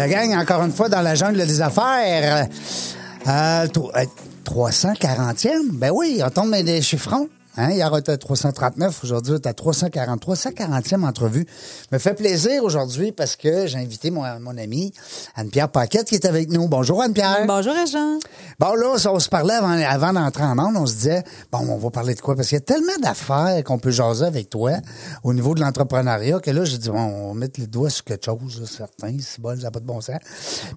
La gang, encore une fois dans la jungle des affaires. Euh, tro- euh, 340e? Ben oui, on tombe des chiffrons. Hein? Hier, on était à 339. Aujourd'hui, on est à 340. 340e entrevue. Me fait plaisir aujourd'hui parce que j'ai invité mon, mon ami Anne-Pierre Paquette qui est avec nous. Bonjour Anne-Pierre. Bonjour, Jean. Bon, là, on se parlait avant, avant d'entrer en onde, on se disait, bon, on va parler de quoi? Parce qu'il y a tellement d'affaires qu'on peut jaser avec toi au niveau de l'entrepreneuriat que là, j'ai dit, bon, on va mettre les doigts sur quelque chose, là, certain, c'est bon, ça n'a pas de bon sens.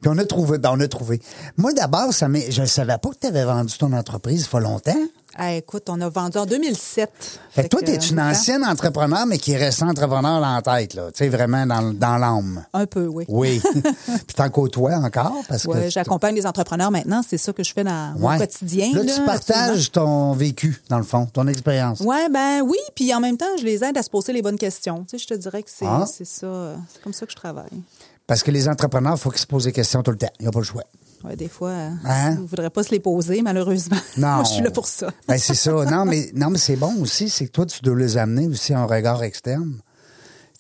Puis on a trouvé, ben, on a trouvé. Moi, d'abord, ça je ne savais pas que tu avais vendu ton entreprise il faut longtemps. Ah, écoute, on a vendu en 2007. Fait que toi, tu es une hein? ancienne entrepreneur, mais qui est resté entrepreneur dans la tête, là. Tu sais, vraiment dans, dans l'âme. Un peu, oui. Oui. Puis t'en côtoies encore parce Ouais, que. j'accompagne les entrepreneurs maintenant. C'est ça que je fais dans Ouais. mon quotidien. Là, là, tu partages ton vécu, dans le fond, ton expérience. Ouais, ben oui, puis en même temps, je les aide à se poser les bonnes questions. Tu sais, je te dirais que c'est Ah. ça, c'est comme ça que je travaille. Parce que les entrepreneurs, il faut qu'ils se posent des questions tout le temps. Il n'y a pas le choix. Ouais, des fois, euh, Hein? je ne voudrais pas se les poser, malheureusement. Non. Moi, je suis là pour ça. Ben, c'est ça. Non, mais, non, mais c'est bon aussi, c'est que toi, tu dois les amener aussi à un regard externe.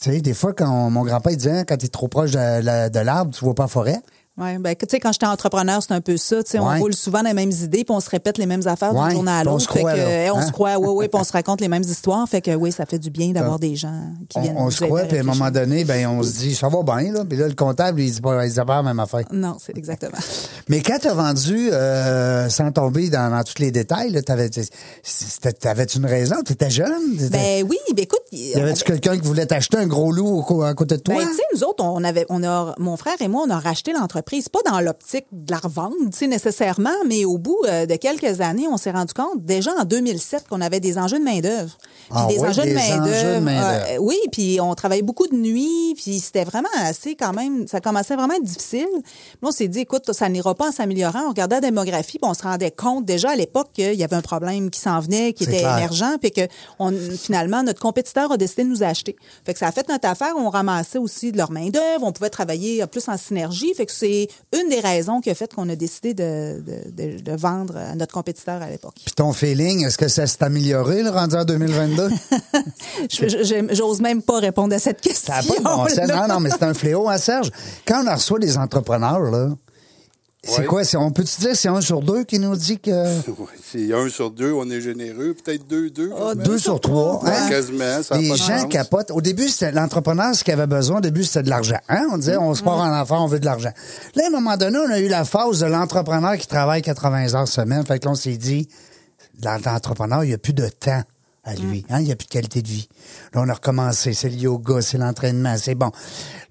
Tu sais, des fois, quand mon grand-père disait, quand tu es trop proche de l'arbre, tu vois pas la forêt. Ouais, ben, tu sais, quand j'étais entrepreneur, c'est un peu ça. Tu sais, Ouais. on roule souvent les mêmes idées, puis on se répète les mêmes affaires Ouais, d'une journée à puis on l'autre. se croit, eh, on hein? se croit, oui, oui, puis on se raconte les mêmes histoires. Fait que oui, ça fait du bien d'avoir des gens qui viennent On, on nous se croit, puis à un moment donné, ben, on se dit, ça va bien, là. Puis là, le comptable, il dit pas, il dit pas la même affaire. Non, c'est exactement. Mais quand tu as vendu, euh, sans tomber dans, dans tous les détails, t'avais-tu une raison? Tu étais jeune? T'étais- Ben oui, ben écoute, y avait-tu quelqu'un qui voulait t'acheter un gros loup à côté de toi? Ben, tu sais, nous autres, on avait, on a, mon frère et moi, on a racheté l'entreprise, pas dans l'optique de la revendre, tu sais, nécessairement, mais au bout euh, de quelques années, on s'est rendu compte, déjà en 2007, qu'on avait des enjeux de main-d'œuvre. Ah des ouais, enjeux de des enjeux de main-d'œuvre. main-d'œuvre. euh, oui, puis on travaillait beaucoup de nuit, puis c'était vraiment assez quand même, ça commençait vraiment à être difficile. Puis on s'est dit, écoute, ça n'ira pas en s'améliorant. On regardait la démographie, puis on se rendait compte déjà à l'époque qu'il y avait un problème qui s'en venait, qui était clair. émergent, puis que on, finalement, notre compétiteur a décidé de nous acheter. Fait que ça a fait notre affaire. On ramassait aussi de leur main-d'œuvre. On pouvait travailler plus en synergie. Fait que c'est une des raisons qui a fait qu'on a décidé de, de, de, de vendre à notre compétiteur à l'époque. Puis ton feeling, est-ce que ça s'est amélioré, là, rendu en 2022? Je- je- J'ose même pas répondre à cette question. Ça n'a pas de bon sens. Non, non, mais c'est un fléau, hein, Serge? Quand on reçoit des entrepreneurs, là, c'est Ouais. quoi? c'est- On peut-tu dire que c'est un sur deux qui nous dit que. C'est un sur deux, on est généreux. Peut-être deux, deux. Ah. Deux sur trois. Ouais, hein? quasiment, ça Les pas gens capotent. Au début, c'était l'entrepreneur, ce qu'il avait besoin, au début, c'était de l'argent. Hein? On disait, on se part en enfant, on veut de l'argent. Là, à un moment donné, on a eu la phase de l'entrepreneur qui travaille 80 heures semaine. Fait que là, on s'est dit, l'entrepreneur, il n'y a plus de temps à lui. Hein? Il n'y a plus de qualité de vie. Là, on a recommencé. C'est le yoga, c'est l'entraînement, c'est bon.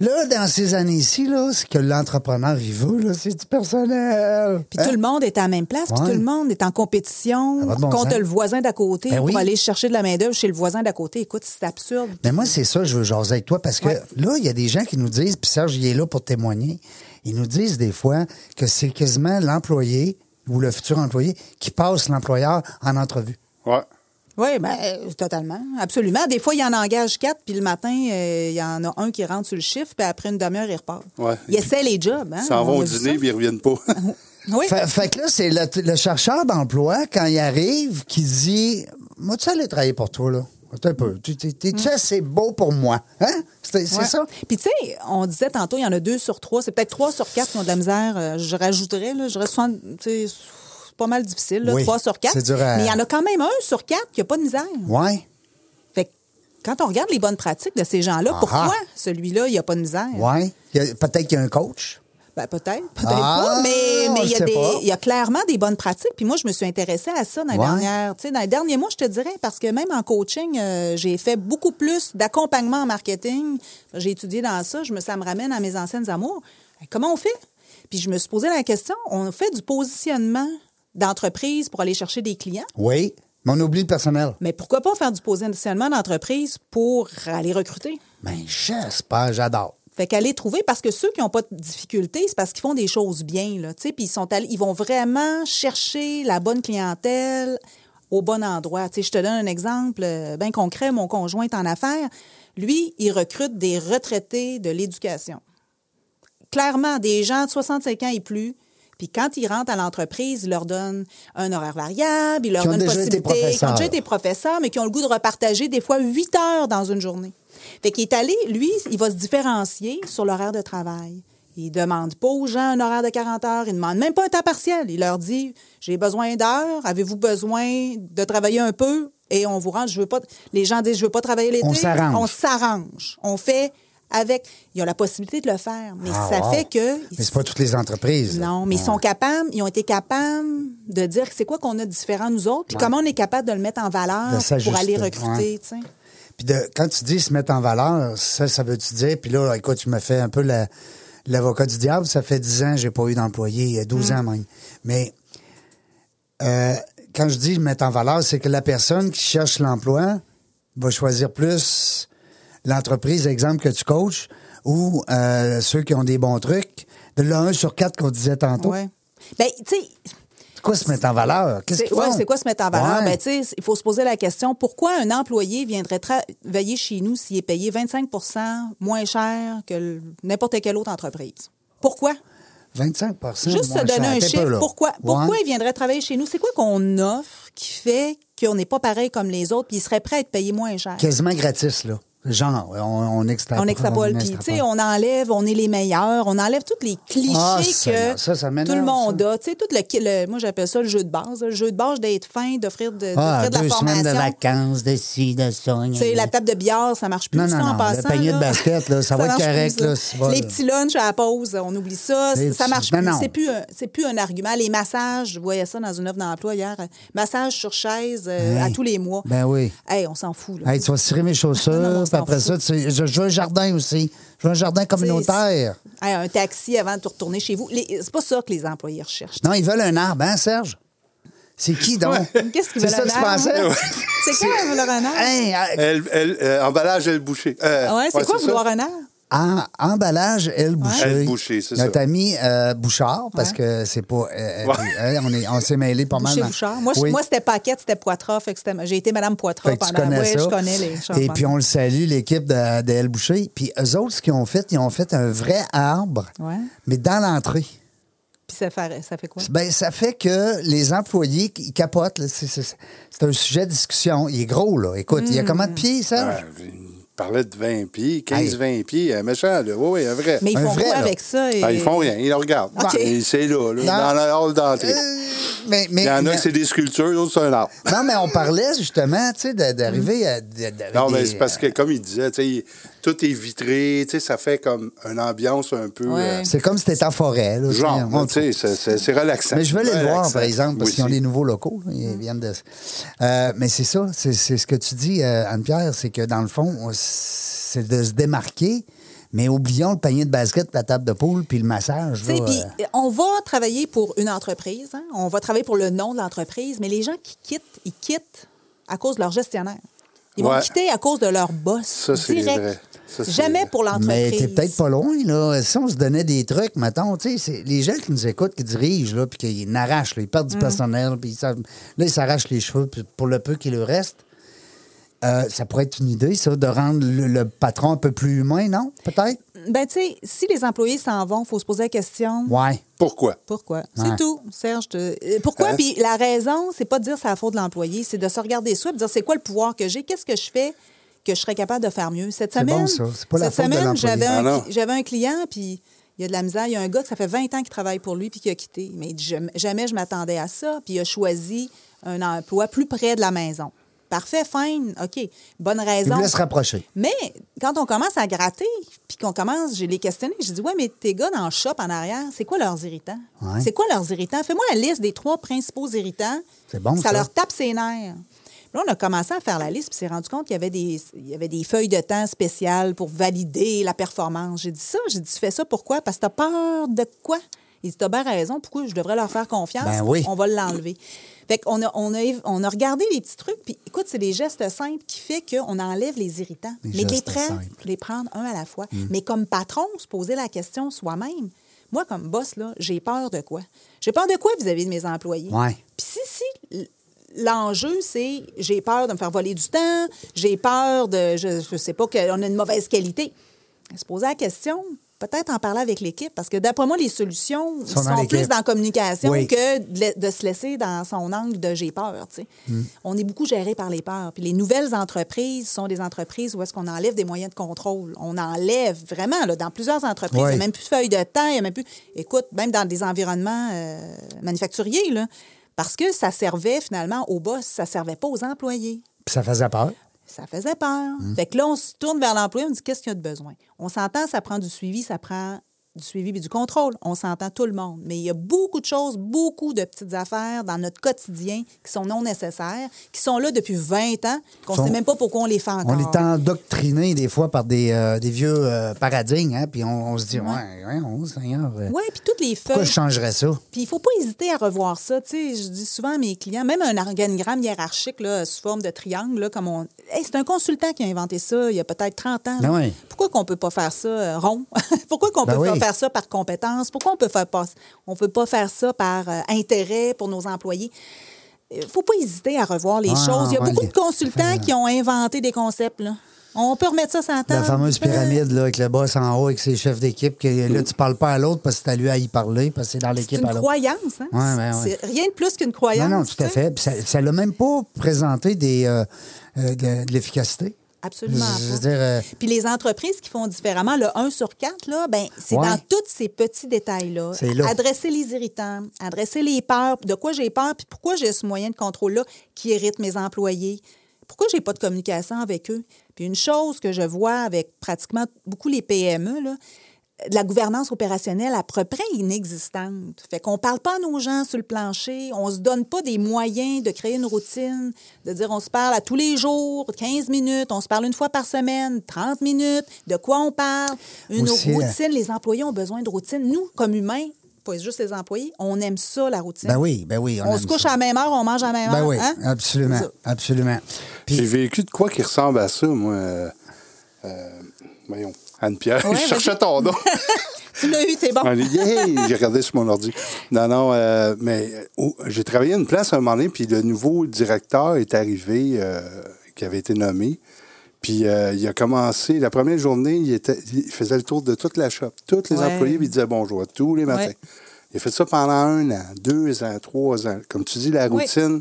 Là, dans ces années-ci, là, ce que l'entrepreneur, il veut, là, c'est du personnel. Puis Hein? tout le monde est à la même place, puis tout le monde est en compétition va de bon contre sens. le voisin d'à côté Ben pour oui. aller chercher de la main-d'œuvre chez le voisin d'à côté. Écoute, c'est absurde. Mais moi, c'est ça, je veux jaser avec toi, parce que Ouais. là, il y a des gens qui nous disent, puis Serge, il est là pour témoigner, ils nous disent des fois que c'est quasiment l'employé ou le futur employé qui passe l'employeur en entrevue. Ouais. Oui, ben, euh, totalement, absolument. Des fois, il y en engage quatre, puis le matin, euh, il y en a un qui rentre sur le chiffre, puis après une demi-heure, il repart. Ouais. Il essaie les jobs. Hein? Ils s'en On vont au dîner, puis ils reviennent pas. Oui. Fait, fait que là, c'est le, le chercheur d'emploi, quand il arrive, qui dit Moi, tu aller travailler pour toi, là. Un peu. Tu- tu- T'es-tu assez beau pour moi? Hein? C'est c'est Ouais. ça? Puis tu sais, on disait tantôt, il y en a deux sur trois. C'est peut-être trois sur quatre qui ont de la misère. Euh, je rajouterais, là, je dirais pas mal difficile, là, Oui, trois sur quatre. c'est dur à- Mais il y en a quand même un sur quatre qui a pas de misère. Ouais. Fait que quand on regarde les bonnes pratiques de ces gens-là, Ah. pourquoi celui-là, il a pas de misère? A- Peut-être qu'il y a un coach. Ben, peut-être, peut-être Ah, pas, mais on mais le il y, a sait des- pas. il y a clairement des bonnes pratiques. Puis moi, je me suis intéressée à ça dans les, Ouais. dernières, dans les derniers mois, je te dirais, parce que même en coaching, euh, j'ai fait beaucoup plus d'accompagnement en marketing. J'ai étudié dans ça. Je me, ça me ramène à mes anciennes amours. Comment on fait? Puis je me suis posé la question, on fait du positionnement d'entreprise pour aller chercher des clients, Oui, mais on oublie le personnel. mais pourquoi pas faire du positionnement d'entreprise pour aller recruter? Ben, j'espère, j'adore. Fait qu'aller trouver, parce que ceux qui n'ont pas de difficultés, c'est parce qu'ils font des choses bien, là, tu sais, puis ils sont allés, ils vont vraiment chercher la bonne clientèle au bon endroit. Tu sais, je te donne un exemple euh, bien concret. Mon conjoint est en affaires. Lui, il recrute des retraités de l'éducation. Clairement, des gens de 65 ans et plus. Puis quand ils rentrent à l'entreprise, il leur donne un horaire variable, il leur Qui ont donne une possibilité, qui ont professeurs. déjà été professeurs, mais qui ont le goût de repartager des fois huit heures dans une journée. Fait qu'il est allé, lui, il va se différencier sur l'horaire de travail. Il demande pas aux gens un horaire de 40 heures, il demande même pas un temps partiel. Il leur dit j'ai besoin d'heures, avez-vous besoin de travailler un peu? Et on vous rend, je veux pas les gens disent je veux pas travailler l'été. On s'arrange. On s'arrange. On fait avec il y a la possibilité de le faire, mais Ah, ça wow. fait que Mais c'est pas toutes les entreprises. là. non, mais ils Ouais. sont capables, ils ont été capables de dire c'est quoi qu'on a de différent nous autres, puis comment on est capable de le mettre en valeur pour aller ouais. recruter, tu sais. Puis de, quand tu dis se mettre en valeur, ça, ça veut-tu dire, puis là, écoute, tu me fais un peu la- l'avocat du diable, ça fait 10 ans que j'ai pas eu d'employé, 12 Mm. ans même. Mais euh, quand je dis mettre en valeur, c'est que la personne qui cherche l'emploi va choisir plus l'entreprise, exemple, que tu coaches, ou euh, ceux qui ont des bons trucs. De là, un sur quatre qu'on disait tantôt. Ouais. Ben, tu sais, C'est quoi se mettre en valeur? Qu'est-ce c'est qu'ils ouais, font? c'est quoi se mettre en valeur? Ouais. Ben, il faut se poser la question pourquoi un employé viendrait travailler chez nous s'il est payé 25% moins cher que n'importe quelle autre entreprise? Pourquoi? 25% Juste moins se donner cher. un chiffre. Pourquoi, pourquoi Ouais. il viendrait travailler chez nous? C'est quoi qu'on offre qui fait qu'on n'est pas pareil comme les autres puis il serait prêt à être payé moins cher? Quasiment gratis, là. Genre, on, on extrapole. On extrapole, puis tu sais, on enlève, on est les meilleurs, on enlève tous les clichés Ah, que ça, ça tout le monde ça. a. Tu sais, tout le, le- moi j'appelle ça le jeu de base, le jeu de base d'être fin, d'offrir de, Ah, de la semaines de formation. vacances, de ci, de ça. Tu sais, la table de billard, ça marche plus Non, ça, non, en non, passant. le panier de basket, là, ça va être correct, plus, là, Les petits lunchs à la pause, on oublie ça. Les ça petits- marche plus. C'est plus, un- c'est plus un argument. Les massages, je voyais ça dans une offre d'emploi hier. Massage sur chaise euh, Hey. à tous les mois. Ben oui. Hey, on s'en fout. Là. Hey, tu vas cirer mes chaussures, puis après ça, tu sais, je, je veux un jardin aussi. Je veux un jardin communautaire. Hey, un taxi avant de te retourner chez vous. C'est pas ça que les employés recherchent. Non, ils veulent un arbre, hein, Serge? C'est qui, donc? Qu'est-ce qu'ils C'est veulent ça que tu pensais? C'est quoi vouloir un arbre? Hey, euh, Elle, elle, euh, emballage, elle boucher. Euh, ouais, c'est quoi ça. vouloir un arbre? En, emballage, elle Boucher. Elle Boucher, c'est Notre ça. ami euh, Bouchard, parce Ouais. que c'est pas. euh, Ouais. euh, on est- on s'est mêlé pas mal. Boucher dans- Bouchard. Moi, Oui. moi c'était Paquette, c'était Poitras. Fait que c'était- j'ai été Madame Poitras Fait que tu pendant. ouais, ça. je connais les Et changements. puis on le salue, l'équipe de, Boucher. Puis eux autres, ce qu'ils ont fait, ils ont fait un vrai arbre, Ouais. mais dans l'entrée. Puis ça fait, ça fait quoi? Ben, ça fait que les employés, ils capotent. là. C'est, c'est- c'est un sujet de discussion. Il est gros, là. Écoute, il y a combien de pieds, ça? Ouais, il parlait de 20 pieds, 15-20 pieds, un méchant, là. Oui, oui, un vrai. Mais ils Un font vrai, quoi là? avec ça? Et... Ah, ils font rien, ils le regardent. C'est là, là, dans la hall d'entrée. Euh, mais, mais, Il y en a mais- que c'est des sculptures, d'autres c'est un arbre. Non, mais on parlait justement, tu sais, d'arriver à. de- de- avec Non, mais c'est parce que, comme il disait, tu sais, tout est vitré, tu sais, ça fait comme une ambiance un peu. Ouais. euh, C'est comme si t'étais en forêt, là. genre, tu sais, c'est- relaxant. Mais je veux aller le voir, par exemple, parce Oui, qu'ils ont des nouveaux locaux. Ils viennent de. Euh, mais c'est ça, c'est c'est ce que tu dis, euh, Anne-Pierre, c'est que dans le fond, on- c'est de se démarquer, mais oublions le panier de basket, la table de poule, puis le massage. Tu sais, là, puis euh, on va travailler pour une entreprise, hein. on va travailler pour le nom de l'entreprise, mais les gens qui quittent, ils quittent à cause de leur gestionnaire. Ils vont quitter à cause de leur boss. Ça, c'est direct. vrai. Ça, Jamais pour l'entreprise. Mais t'es peut-être pas loin, là. Si on se donnait des trucs, mettons, tu sais, les gens qui nous écoutent, qui dirigent, là, puis qu'ils n'arrachent, là, ils perdent du personnel, puis là, ils s'arrachent les cheveux puis pour le peu qui leur reste. Euh, ça pourrait être une idée, ça, de rendre le, le patron un peu plus humain, non? Peut-être? Ben, tu sais, si les employés s'en vont, il faut se poser la question. Ouais. Pourquoi? Pourquoi? Ouais. C'est tout, Serge. te- euh, Pourquoi? Hein? Puis la raison, c'est pas de dire c'est la faute de l'employé, c'est de se regarder soi et de dire c'est quoi le pouvoir que j'ai, qu'est-ce que je fais? Que je serais capable de faire mieux. Cette semaine, bon, ça. C'est pas la cette semaine, j'avais un, Ah, j'avais un client, puis il y a de la misère. Il y a un gars que ça fait 20 ans qu'il travaille pour lui puis qui a quitté. Mais il dit, jamais, je m'attendais à ça. Puis il a choisi un emploi plus près de la maison. Parfait, fine, OK. Bonne raison. voulaient se rapprocher. Mais quand on commence à gratter, puis qu'on commence, je les questionné, j'ai dit, ouais, mais tes gars dans le shop en arrière, c'est quoi leurs irritants? Ouais. C'est quoi leurs irritants? Fais-moi la liste des trois principaux irritants. C'est bon, Ça, ça. leur tape ses nerfs. Là, on a commencé à faire la liste, puis s'est rendu compte qu'il y avait des, il y avait des feuilles de temps spéciales pour valider la performance. J'ai dit ça, j'ai dit, tu fais ça pourquoi? Parce que tu as peur de quoi? Il dit, t'as bien raison, pourquoi je devrais leur faire confiance? Ben oui. On va l'enlever. Fait qu'on a, on a, on a regardé les petits trucs, puis écoute, c'est des gestes simples qui fait qu'on enlève les irritants. Mais les prendre, les prendre un à la fois. Mais comme patron, se poser la question soi-même. Moi, comme boss, là, j'ai peur de quoi? J'ai peur de quoi vis-à-vis de mes employés? Ouais. Puis si, si l'enjeu, c'est j'ai peur de me faire voler du temps, j'ai peur de, je ne sais pas, qu'on a une mauvaise qualité. Se poser la question, peut-être en parler avec l'équipe, parce que d'après moi, les solutions Sont plus dans la communication Oui. que de, se laisser dans son angle de j'ai peur. tu sais. Mm. On est beaucoup géré par les peurs. Puis les nouvelles entreprises sont des entreprises où est-ce qu'on enlève des moyens de contrôle. On enlève vraiment, là, dans plusieurs entreprises, il n'y a même plus de feuilles de temps, il n'y a même plus... Écoute, même dans des environnements euh, manufacturiers, là, parce que ça servait finalement aux boss, ça ne servait pas aux employés. Puis ça faisait peur. Ça faisait peur. Mm. Fait que là, on se tourne vers l'employé, on dit qu'est-ce qu'il y a de besoin? On s'entend, ça prend du suivi, ça prend du suivi et du contrôle. On s'entend tout le monde. Mais il y a beaucoup de choses, beaucoup de petites affaires dans notre quotidien qui sont non nécessaires, qui sont là depuis 20 ans, qu'on ne Sont- sait même pas pourquoi on les fait encore. On est endoctriné des fois par des, euh, des vieux euh, paradigmes, hein, puis on, on se dit, ouais, ouais, on, Seigneur, euh, Oui, puis toutes les pourquoi feuilles. je changerais ça? Puis il faut pas hésiter à revoir ça. Tu sais, je dis souvent à mes clients, même un organigramme hiérarchique là, sous forme de triangle, là, comme on. Hey, c'est un consultant qui a inventé ça il y a peut-être 30 ans. Ben oui. Pourquoi qu'on peut pas faire ça euh, rond? Pourquoi qu'on Ben peut pas oui. Faire ça par compétence? Pourquoi on peut faire pas on peut pas faire ça par euh, intérêt pour nos employés? Il faut pas hésiter à revoir les Ah, choses. Il y a ouais, beaucoup les- de consultants qui ont inventé des concepts. Là. On peut remettre ça sur la table. La fameuse pyramide là, avec le boss en haut, avec ses chefs d'équipe, que là, tu parles pas à l'autre parce que c'est à lui à y parler, parce que c'est dans C'est l'équipe une à l'autre. croyance. Hein? Ouais, ouais, ouais. C'est rien de plus qu'une croyance. Non, non, tout à fait. Puis ça- ça l'a même pas présenté des, euh, euh, de, de l'efficacité. Absolument Je veux pas. dire, euh, Puis les entreprises qui font différemment, le 1 sur 4, là, ben, c'est Ouais. dans tous ces petits détails-là. Adresser les irritants, adresser les peurs, de quoi j'ai peur, puis pourquoi j'ai ce moyen de contrôle-là qui irrite mes employés? Pourquoi j'ai pas de communication avec eux? Puis une chose que je vois avec pratiquement beaucoup les PME, là, de la gouvernance opérationnelle à peu près inexistante. Fait qu'on parle pas à nos gens sur le plancher, on se donne pas des moyens de créer une routine, de dire on se parle à tous les jours, 15 minutes, on se parle une fois par semaine, 30 minutes, de quoi on parle, une Aussi, euh, routine, les employés ont besoin de routine. Nous, comme humains, pas juste les employés, on aime ça, la routine. ben oui, ben oui. on aime se couche ça. à la même heure, on mange à la même Ben heure. oui, hein? absolument. Puis- J'ai vécu de quoi qui ressemble à ça, moi. euh, euh, voyons, Anne-Pierre, Ouais, je cherchais ton nom. Tu l'as eu, t'es bon. Hey! J'ai regardé sur mon ordi. Non, non, euh, mais euh, oh, j'ai travaillé à une place à un moment donné, puis le nouveau directeur est arrivé, euh, qui avait été nommé. Puis euh, il a commencé, la première journée, il, était, il faisait le tour de toute la shop. Tous les Ouais. employés, puis il disait bonjour tous les matins. Ouais. Il a fait ça pendant un an, deux ans, trois ans. Comme tu dis, la Oui. routine.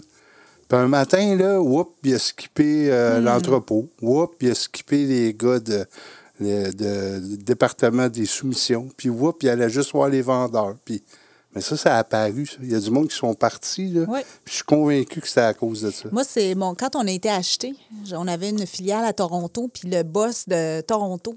Puis un matin, là, whoop, il a skippé euh, Hmm. l'entrepôt. Whoop, il a skippé les gars de, le- de- du département des soumissions. Puis whoop, il allait juste voir les vendeurs. Puis, mais ça, ça a apparu. ça. Il y a du monde qui sont partis. Là. Oui. Puis je suis convaincu que c'était à cause de ça. Moi, c'est bon. Quand on a été acheté, on avait une filiale à Toronto, puis le boss de Toronto,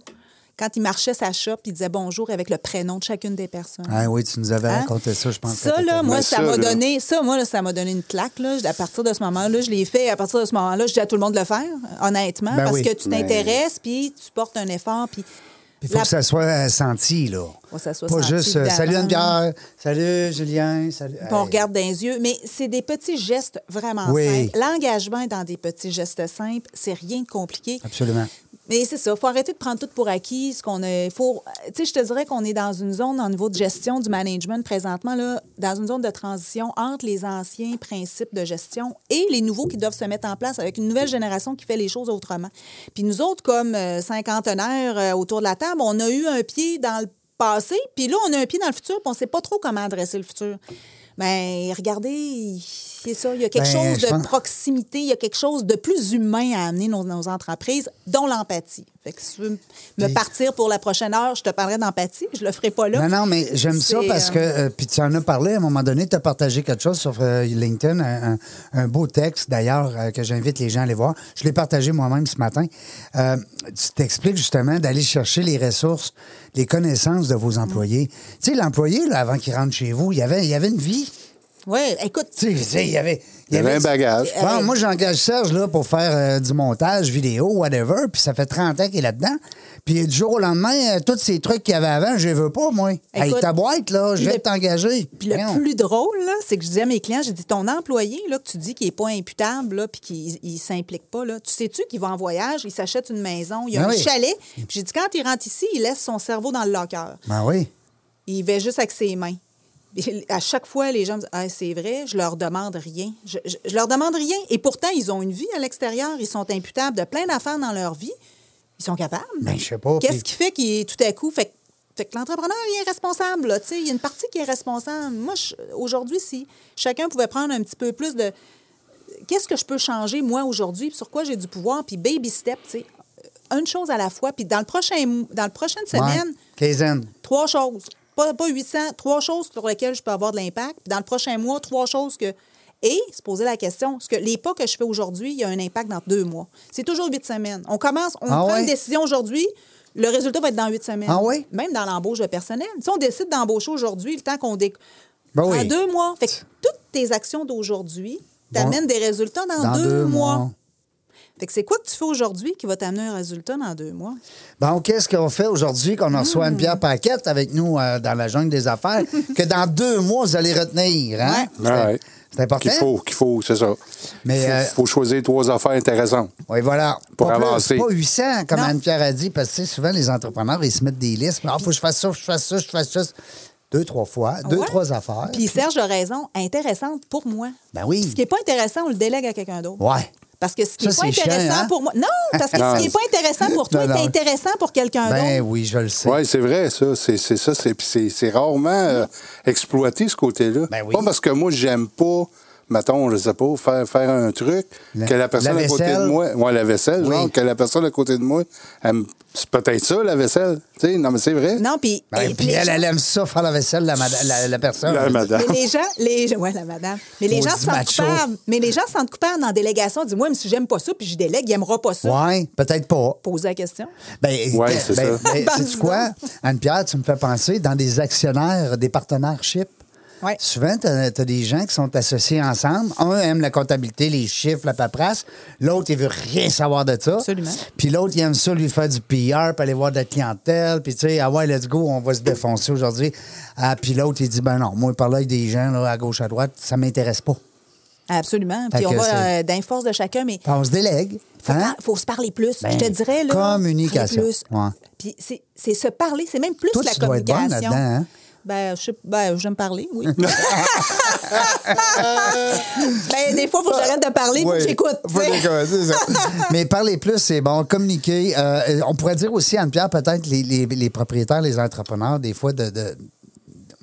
quand il marchait sa shop, il disait bonjour avec le prénom de chacune des personnes. Ah oui, tu nous avais Hein? raconté ça, je pense. Ça, là, moi, ça m'a donné, ça, moi, là, ça m'a donné une claque, là. À partir de ce moment-là, je l'ai fait. À partir de ce moment-là, je dis à tout le monde de le faire, honnêtement, Ben parce oui. que tu Mais- t'intéresses, puis tu portes un effort, puis Il faut La- que ça soit euh, senti, là. Faut que ça soit Pas senti, juste euh, salut. Anne-Pierre, salut Julien, salut. Puis on regarde dans les yeux. Mais c'est des petits gestes vraiment Oui. simples. L'engagement dans des petits gestes simples. C'est rien de compliqué. Absolument. Mais c'est ça, il faut arrêter de prendre tout pour acquis. Ce qu'on faut, tu sais, je te dirais qu'on est dans une zone au niveau de gestion du management présentement, là, dans une zone de transition entre les anciens principes de gestion et les nouveaux qui doivent se mettre en place avec une nouvelle génération qui fait les choses autrement. Puis nous autres, comme euh, cinquantenaires euh, autour de la table, on a eu un pied dans le passé, puis là, on a un pied dans le futur, puis on ne sait pas trop comment adresser le futur. Bien, regardez, ça, il y a quelque Ben, chose de pense- proximité, il y a quelque chose de plus humain à amener nos, nos entreprises, dont l'empathie. Fait que si tu veux me Puis- partir pour la prochaine heure, je te parlerai d'empathie, je le ferai pas là. Non, non, mais j'aime ça parce euh, que, euh, puis tu en as parlé à un moment donné, tu as partagé quelque chose sur euh, LinkedIn, un, beau texte d'ailleurs euh, que j'invite les gens à aller voir. Je l'ai partagé moi-même ce matin. Tu t'expliques justement d'aller chercher les ressources, les connaissances de vos employés. Tu sais, l'employé, là, avant qu'il rentre chez vous, il y avait, il y avait une vie. Oui, écoute, Tu sais, il y avait. Il y avait un bagage. Bon, moi, j'engage Serge là, pour faire euh, du montage vidéo, whatever, puis ça fait 30 ans qu'il est là-dedans. Puis du jour au lendemain, euh, tous ces trucs qu'il y avait avant, je les veux pas, moi. Hey, Écoute, ta boîte, là, je vais t'engager. Puis le Voyons. plus drôle, là, c'est que je disais à mes clients, j'ai dit, ton employé, là, que tu dis qu'il n'est pas imputable, là, puis qu'il ne s'implique pas, là, tu sais-tu qu'il va en voyage, il s'achète une maison, il a Ben un oui. chalet? Puis j'ai dit, quand il rentre ici, il laisse son cerveau dans le locker. Ben oui. Il va juste avec ses mains. À chaque fois, les gens me disent Ah, c'est vrai, je leur demande rien. Je, je, je leur demande rien. Et pourtant, ils ont une vie à l'extérieur. Ils sont imputables de plein d'affaires dans leur vie. Ils sont capables. Ben, je sais pas. Qu'est-ce puis- qui fait qu'il est tout à coup. Fait, que- fait que l'entrepreneur, il est responsable. là, Il y a une partie qui est responsable. Moi, je- aujourd'hui, si chacun pouvait prendre un petit peu plus de. Qu'est-ce que je peux changer, moi, aujourd'hui, sur quoi j'ai du pouvoir, puis baby step, tu sais, une chose à la fois. Puis dans le prochain, dans le prochaine semaine, trois choses. Pas, pas 800, trois choses sur lesquelles je peux avoir de l'impact. Dans le prochain mois, trois choses que. Et se poser la question, est-ce que les pas que je fais aujourd'hui, il y a un impact dans deux mois? C'est toujours huit semaines. On commence, on Ah prend ouais? une décision aujourd'hui, le résultat va être dans huit semaines. Ah ouais? Même dans l'embauche de personnel. Si on décide d'embaucher aujourd'hui, le temps qu'on dé... Ben En oui. deux mois. Fait que toutes tes actions d'aujourd'hui t'amènent des résultats dans, Dans deux, deux mois. mois. Fait que c'est quoi que tu fais aujourd'hui qui va t'amener un résultat dans deux mois? Bon, qu'est-ce qu'on fait aujourd'hui qu'on reçoit Hmm. Anne-Pierre Paquette avec nous euh, dans la jungle des affaires que dans deux mois, vous allez retenir? Hein? Ouais. C'est- important. Qu'il faut, qu'il faut, c'est ça. Mais, Il faut, euh, faut choisir trois affaires intéressantes. Oui, voilà. Pour Pas plus, avancer. Pas 800, comme. Anne-Pierre a dit, parce que tu sais, souvent, les entrepreneurs, ils se mettent des listes. Ah, faut que je fasse ça, faut que je fasse ça, je fasse ça. Deux, trois fois. Deux, Ouais. trois affaires. Puis Serge a raison, intéressante pour moi. Ben oui. Ce qui n'est pas intéressant, on le délègue à quelqu'un d'autre. Ouais. Parce que ce qui n'est pas chiant, intéressant hein? pour moi. Non, parce que ce qui n'est pas intéressant pour toi Non, est intéressant pour quelqu'un Ben d'autre. oui, je le sais. Oui, c'est vrai, ça. C'est c'est ça. C'est puis c'est- c'est rarement euh, exploité, ce côté-là. Ben oui. Pas parce que moi, j'aime pas, mettons, je sais pas, faire, faire un truc La- que la personne la à côté de moi. Ouais, la vaisselle, Oui. genre, que la personne à côté de moi, aime- c'est peut-être ça, la vaisselle. Tu sais, non, mais c'est vrai. Non, puis. Ben, et puis elle, elle aime ça, faire la vaisselle, la, la, la personne. La madame. Mais les gens, les, ouais, la madame. Mais les gens sentent coupables. Mais les gens sentent coupables dans la délégation. Dis-moi, mais si j'aime pas ça, puis je délègue, il n'aimera pas ça. Ouais, peut-être pas. Poser la question. Ben, Ouais, c'est ben, ça. ben, Ben, sais-tu quoi? Anne-Pierre, tu me fais penser dans des actionnaires, des partenaires-ships. Ouais. Souvent, tu as, des gens qui sont associés ensemble. Un aime la comptabilité, les chiffres, la paperasse. L'autre, il veut rien savoir de ça. Absolument. Puis l'autre, il aime ça, lui faire du PR, puis aller voir de la clientèle. Puis tu sais, ah ouais, let's go, on va se défoncer aujourd'hui. Ah, puis l'autre, il dit, ben non, moi, parler avec des gens là, à gauche, à droite, ça m'intéresse pas. Absolument. Fait Puis on va euh, d'un force de chacun, mais Puis on se délègue. faut, hein? par- faut se parler plus. Ben, je te dirais, là. communication. plus. Ouais. Puis c'est se parler, c'est même plus Toi, la tu dois être bonne communication. là-dedans, hein? Ben, je sais- ben, j'aime parler, oui. ben, des fois, il faut que j'arrête de parler, faut que j'écoute. Mais parler plus, c'est bon. Communiquer. euh, on pourrait dire aussi, Anne-Pierre, peut-être les, les- les propriétaires, les entrepreneurs, des fois, de, de,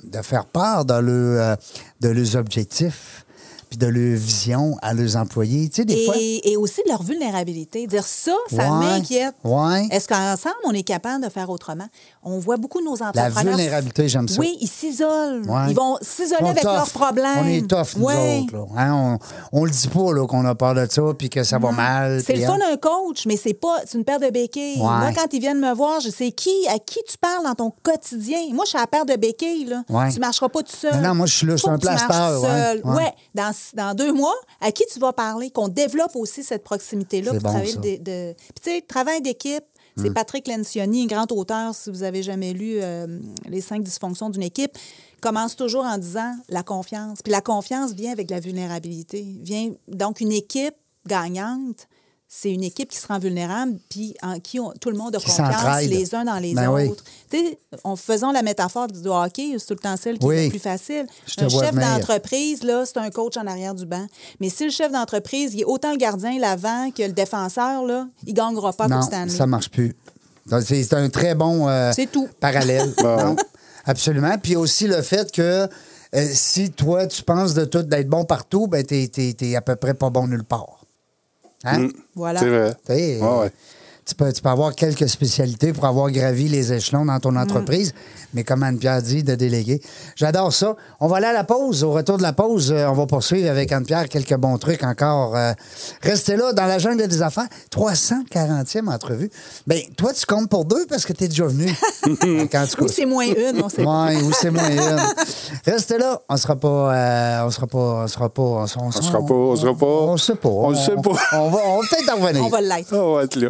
de faire part de, le, euh, de leurs objectifs puis de leur vision à leurs employés. Tu sais, des fois. Et, et aussi de leur vulnérabilité. Dire ça, ça Ouais, m'inquiète. ouais. Est-ce qu'ensemble, on est capable de faire autrement? On voit beaucoup de nos entrepreneurs. vulnérabilité, j'aime ça. Oui, ils s'isolent. Ouais. Ils vont On s'isoler avec tough. leurs problèmes. On est tough, nous autres. Là. Hein, On, on le dit pas qu'on a peur de ça puis que ça va mal. C'est le fun hein. d'un coach, mais c'est pas c'est une paire de béquilles. Moi, quand ils viennent me voir, je sais qui, à qui tu parles dans ton quotidien. Moi, je suis à la paire de béquilles. Là. Tu marcheras pas tout seul. Non, non, moi, je suis là, je suis un ouais. seul. Ouais. Ouais. Dans, dans deux mois, à qui tu vas parler? Qu'on développe aussi cette proximité-là pour bon, travailler. ça. Mm. de- de- Puis, tu sais, travail d'équipe. C'est Patrick Lencioni, un grand auteur, si vous avez jamais lu euh, Les cinq dysfonctions d'une équipe, commence toujours en disant la confiance. Puis la confiance vient avec la vulnérabilité. Vient, donc, une équipe gagnante, c'est une équipe qui se rend vulnérable, puis en qui on- tout le monde a Qui confiance les uns dans les Ben oui. autres. Tu sais, en faisant la métaphore du hockey, c'est tout le temps celle qui Oui. est la plus facile. Je un chef d'entreprise, là, c'est un coach en arrière du banc. Mais si le chef d'entreprise, il est autant le gardien l'avant que le défenseur, là, il gagnera pas Non, Stanley. ça marche plus. C'est un très bon euh, C'est tout. parallèle. Non, absolument. Puis aussi le fait que euh, si toi, tu penses de tout d'être bon partout, ben t'es es, à peu près pas bon nulle part. Hein? Mm. Voilà. C'est vrai. Tu sais, Ouais, ouais. Tu peux, tu peux avoir quelques spécialités pour avoir gravi les échelons dans ton entreprise, mais comme Anne-Pierre dit, de déléguer. J'adore ça. On va aller à la pause. Au retour de la pause, euh, on va poursuivre avec Anne-Pierre quelques bons trucs encore. Euh, restez là dans la jungle des affaires. 340e entrevue. Ben, toi, tu comptes pour deux parce que tu es déjà venu. Quand tu Ou c'est moins une, on sait pas. Ouais, ou c'est moins une. Restez là, on sera pas, euh, on sera pas, on sera pas, on, sera- On sera pas, on sera pas. on sait pas, On le sait pas. On va, on va peut-être en revenir. On va l'être. On va être là.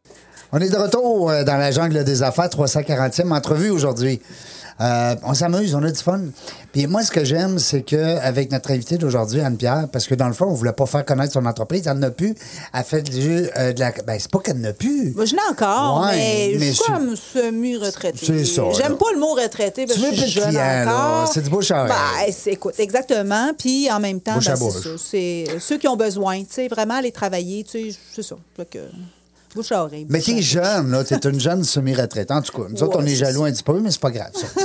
On est de retour euh, dans la jungle des affaires, 340e entrevue aujourd'hui. Euh, on s'amuse, on a du fun. Puis moi, ce que j'aime, c'est qu'avec notre invité d'aujourd'hui, Anne-Pierre, parce que dans le fond, on voulait pas faire connaître son entreprise, elle n'a plus. Elle fait du, euh, de la. Ben, c'est pas qu'elle n'a plus. Moi, je l'ai encore, Ouais, mais, mais je suis comme semi-retraité. C'est ça, J'aime pas le mot retraité parce que je suis jeune. C'est du bouche à. Ben, écoute, exactement. Puis en même temps, ben, c'est bouche. ça. C'est ceux qui ont besoin, tu sais, vraiment aller travailler, tu sais, c'est ça. Bouche à oreille. Mais bouche t'es jeune, là. T'es une jeune semi-retraite. En tout cas, nous autres, on est jaloux un petit peu, mais c'est pas grave, ça.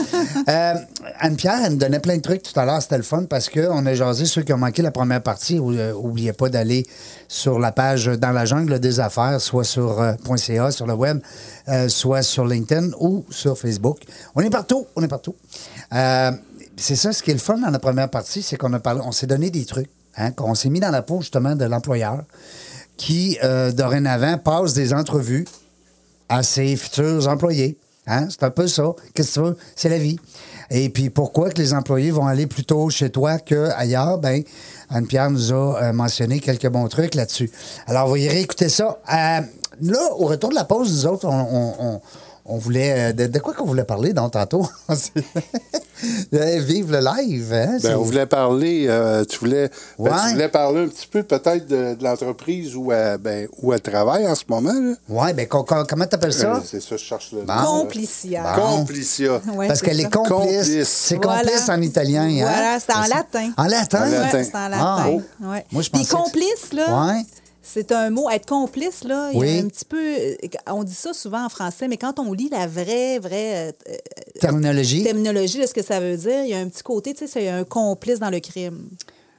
Euh, Anne-Pierre, elle nous donnait plein de trucs tout à l'heure. C'était le fun parce qu'on a jasé ceux qui ont manqué la première partie. ou- euh, Oubliez pas d'aller sur la page Dans la jungle des affaires, soit sur euh, .ca, sur le web, soit sur LinkedIn ou sur Facebook. On est partout. On est partout. C'est ça, ce qui est le fun dans la première partie, c'est qu'on a parlé, on s'est donné des trucs. Hein, qu'on s'est mis dans la peau, justement, de l'employeur qui, euh, dorénavant, passe des entrevues à ses futurs employés. Hein? C'est un peu ça. Qu'est-ce que tu veux? C'est la vie. Et puis, pourquoi que les employés vont aller plutôt chez toi qu'ailleurs? Ben, Anne-Pierre nous a euh, mentionné quelques bons trucs là-dessus. Alors, vous irez écouter ça. Euh, là, au retour de la pause, nous autres, on, on voulait... euh, De, de quoi qu'on voulait parler dans tantôt? Euh, Vive le live, hein? Ben, on voulait parler, euh, tu, voulais, ben, tu voulais parler un petit peu peut-être de, de l'entreprise où, elle- ben, où elle travaille en ce moment. Là. Ouais, ben, co- co- comment t'appelles ça? Euh, c'est ça, je cherche le Bon. nom. Complicia. Bon. Complicia. Ouais, Parce c'est qu'elle est complice. Complice. C'est Voilà. complice en italien. Hein? Voilà, c'est en latin. En latin? En latin. Ouais, c'est en Ah, latin. oh. Ouais. Moi, je Puis pensais que- complice, là, Ouais. C'est un mot. Être complice, là, il y Oui. a un petit peu. euh, On dit ça souvent en français, mais quand on lit la vraie, vraie euh, Terminologie? terminologie de ce que ça veut dire, il y a un petit côté, tu sais, c'est un complice dans le crime.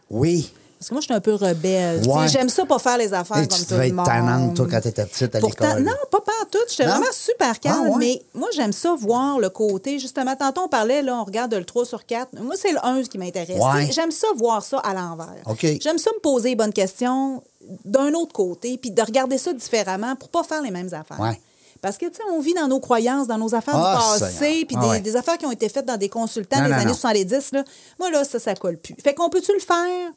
Oui. Parce que moi, je suis un peu rebelle. Tu Ouais. J'aime ça pas faire les affaires Et comme tu tout devais le être monde. tannante, toi, quand t'étais petite à l'école. non, pas partout. J'étais vraiment super calme. Ah, ouais? Mais moi, j'aime ça voir le côté. Justement, tantôt, on parlait, là, on regarde le 3 sur 4. Moi, c'est le 1 qui m'intéresse. Ouais. Tu J'aime ça voir ça à l'envers. OK. J'aime ça me poser les bonnes questions d'un autre côté, puis de regarder ça différemment pour pas faire les mêmes affaires. Ouais. Parce que, tu sais, on vit dans nos croyances, dans nos affaires Ah, du passé, puis Ah des, ouais. des affaires qui ont été faites dans des consultants Non, des non, années non. 70. Là. Moi, là, ça, ça colle plus. Fait qu'on peut-tu le faire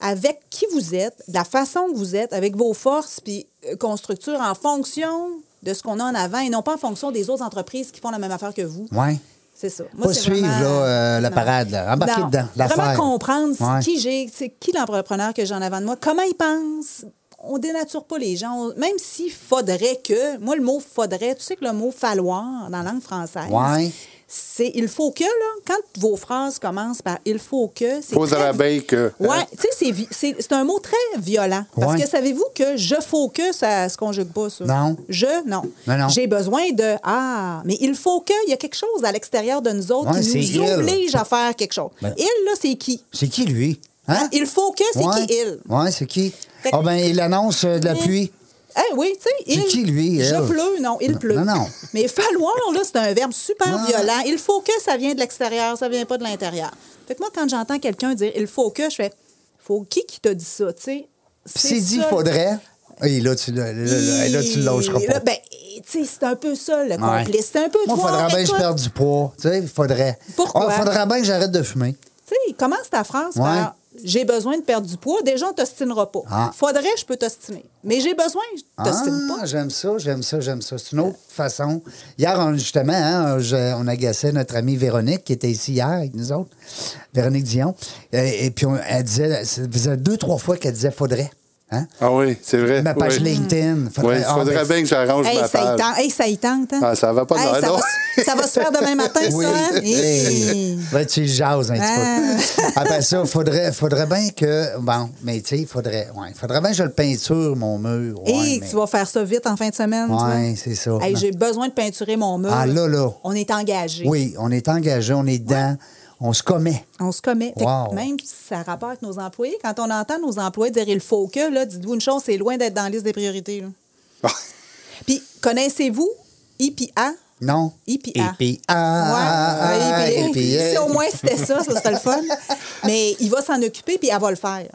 avec qui vous êtes, de la façon que vous êtes, avec vos forces, puis euh, qu'on structure en fonction de ce qu'on a en avant et non pas en fonction des autres entreprises qui font la même affaire que vous? Ouais. C'est ça. Moi, Pas suivre vraiment- là, euh, la parade, là. embarquer Non. dedans, l'affaire. Vraiment comprendre Ouais. qui j'ai, qui l'entrepreneur que j'ai en avant de moi, comment il pense. On dénature pas les gens. On- Même s'il faudrait que, moi, le mot faudrait, tu sais que le mot falloir dans la langue française, Ouais. C'est il faut que, là, quand vos phrases commencent par il faut que, c'est. Faudra très- que. Ouais, hein? tu sais, c'est vi- c'est c'est un mot très violent. Parce Ouais. que savez-vous que je faut que, ça se conjugue pas, ça? Non. Je, non. Non, non. J'ai besoin de Ah, mais il faut que, il y a quelque chose à l'extérieur de nous autres Ouais, qui nous il. oblige à faire quelque chose. Ben- Il, là, c'est qui? C'est qui, lui? Hein? Il faut que, c'est Ouais. qui il? Ouais, c'est qui? Ah, ben, il annonce euh, de la Mais- pluie. Eh oui, tu sais, il. qui, lui, Je pleut, non, il Non, pleut. non, non. Mais falloir, là, c'est un verbe super Non. violent. Il faut que ça vient de l'extérieur, ça vient pas de l'intérieur. Fait que moi, quand j'entends quelqu'un dire il faut que, je fais faut qui qui t'a dit ça, tu sais? Puis c'est dit, faudrait. Et là, tu, là, là, tu lâcheras pas. Ben, tu sais, c'est un peu ça, le Ouais. complice. C'est un peu Moi, il faudrait bien que je perde du poids. Tu sais, il faudrait. Pourquoi? Il faudrait bien que j'arrête de fumer. Tu sais, commence ta phrase Ouais. par j'ai besoin de perdre du poids. Déjà, on t'ostinera pas. Ah. Faudrait, je peux t'ostiner. Mais j'ai besoin, je t'ostine Ah, pas. j'aime ça, j'aime ça, j'aime ça. C'est une autre façon. Hier, on- justement, hein, je- on agaçait notre amie Véronique, qui était ici hier avec nous autres, Véronique Dion. Et, et puis, on- elle disait, ça faisait deux, trois fois qu'elle disait faudrait. Hein? Ah oui, c'est vrai. Ma page oui. LinkedIn. Oui, il ah, faudrait ben, bien que j'arrange Hey, ma ça y page. tente, hey, ça y tente. hein? Ah, ça va pas Hey, ça, non. va, ça va se faire demain matin, Oui. ça. hein? Hey. Hey. Ben, tu jases un petit Ah. peu. Après ça, faudrait, faudrait bien que. Bon, mais tu sais, faudrait. Ouais, faudrait bien que je le peinture, mon mur. Ouais, Hey, mais- tu vas faire ça vite en fin de semaine. Ouais, c'est ça. J'ai besoin de peinturer mon mur. Ah, là, là. On est engagé. Oui, on est engagé, on est dedans, on se commet. On se commet. Fait que Wow. Même si ça a rapport avec nos employés, quand on entend nos employés dire il faut que, là, dites-vous une chose, c'est loin d'être dans la liste des priorités. là. Puis, connaissez-vous IPA? Non? IPA. IPA. Ouais, IPA. Si au moins c'était ça, ça serait le fun. Mais il va s'en occuper, puis elle va le faire.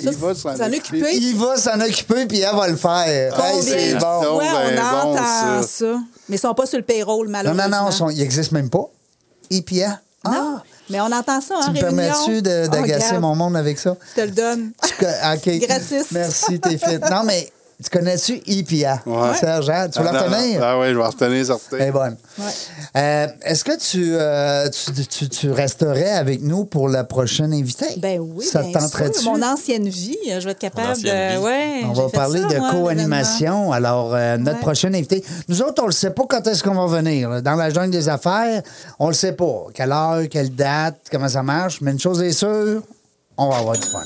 Il va s'en occuper. Il va s'en occuper, puis elle va le faire. Hey, c'est bon. donc on bon, entend ça. ça? Mais ils sont pas sur le payroll, Non, malheureusement. non, non, son- il n'existe même pas. IPA. Non. Ah, Mais on entend ça en tu me permets-tu Oh, d'agacer mon monde avec ça? Je te le donne. Tu OK. Gratis. Merci, t'es fit. Non, mais tu connais-tu IPA? Ouais. Serge, hein? tu vas Ah, la non, retenir? Ah oui, je vais retenir certain. Elle est bonne. Ouais. Euh, Est-ce que tu, euh, tu, tu- tu resterais avec nous pour la prochaine invitée? Ben oui, Ça tenterait-tu? Mon ancienne vie, je vais être capable de... Ouais, On va parler ça, de co-animation. Alors, euh, notre Ouais. prochaine invité, nous autres, on ne sait pas quand est-ce qu'on va venir. Dans la jungle des affaires, on ne le sait pas. Quelle heure, quelle date, comment ça marche. Mais une chose est sûre, on va avoir du fun.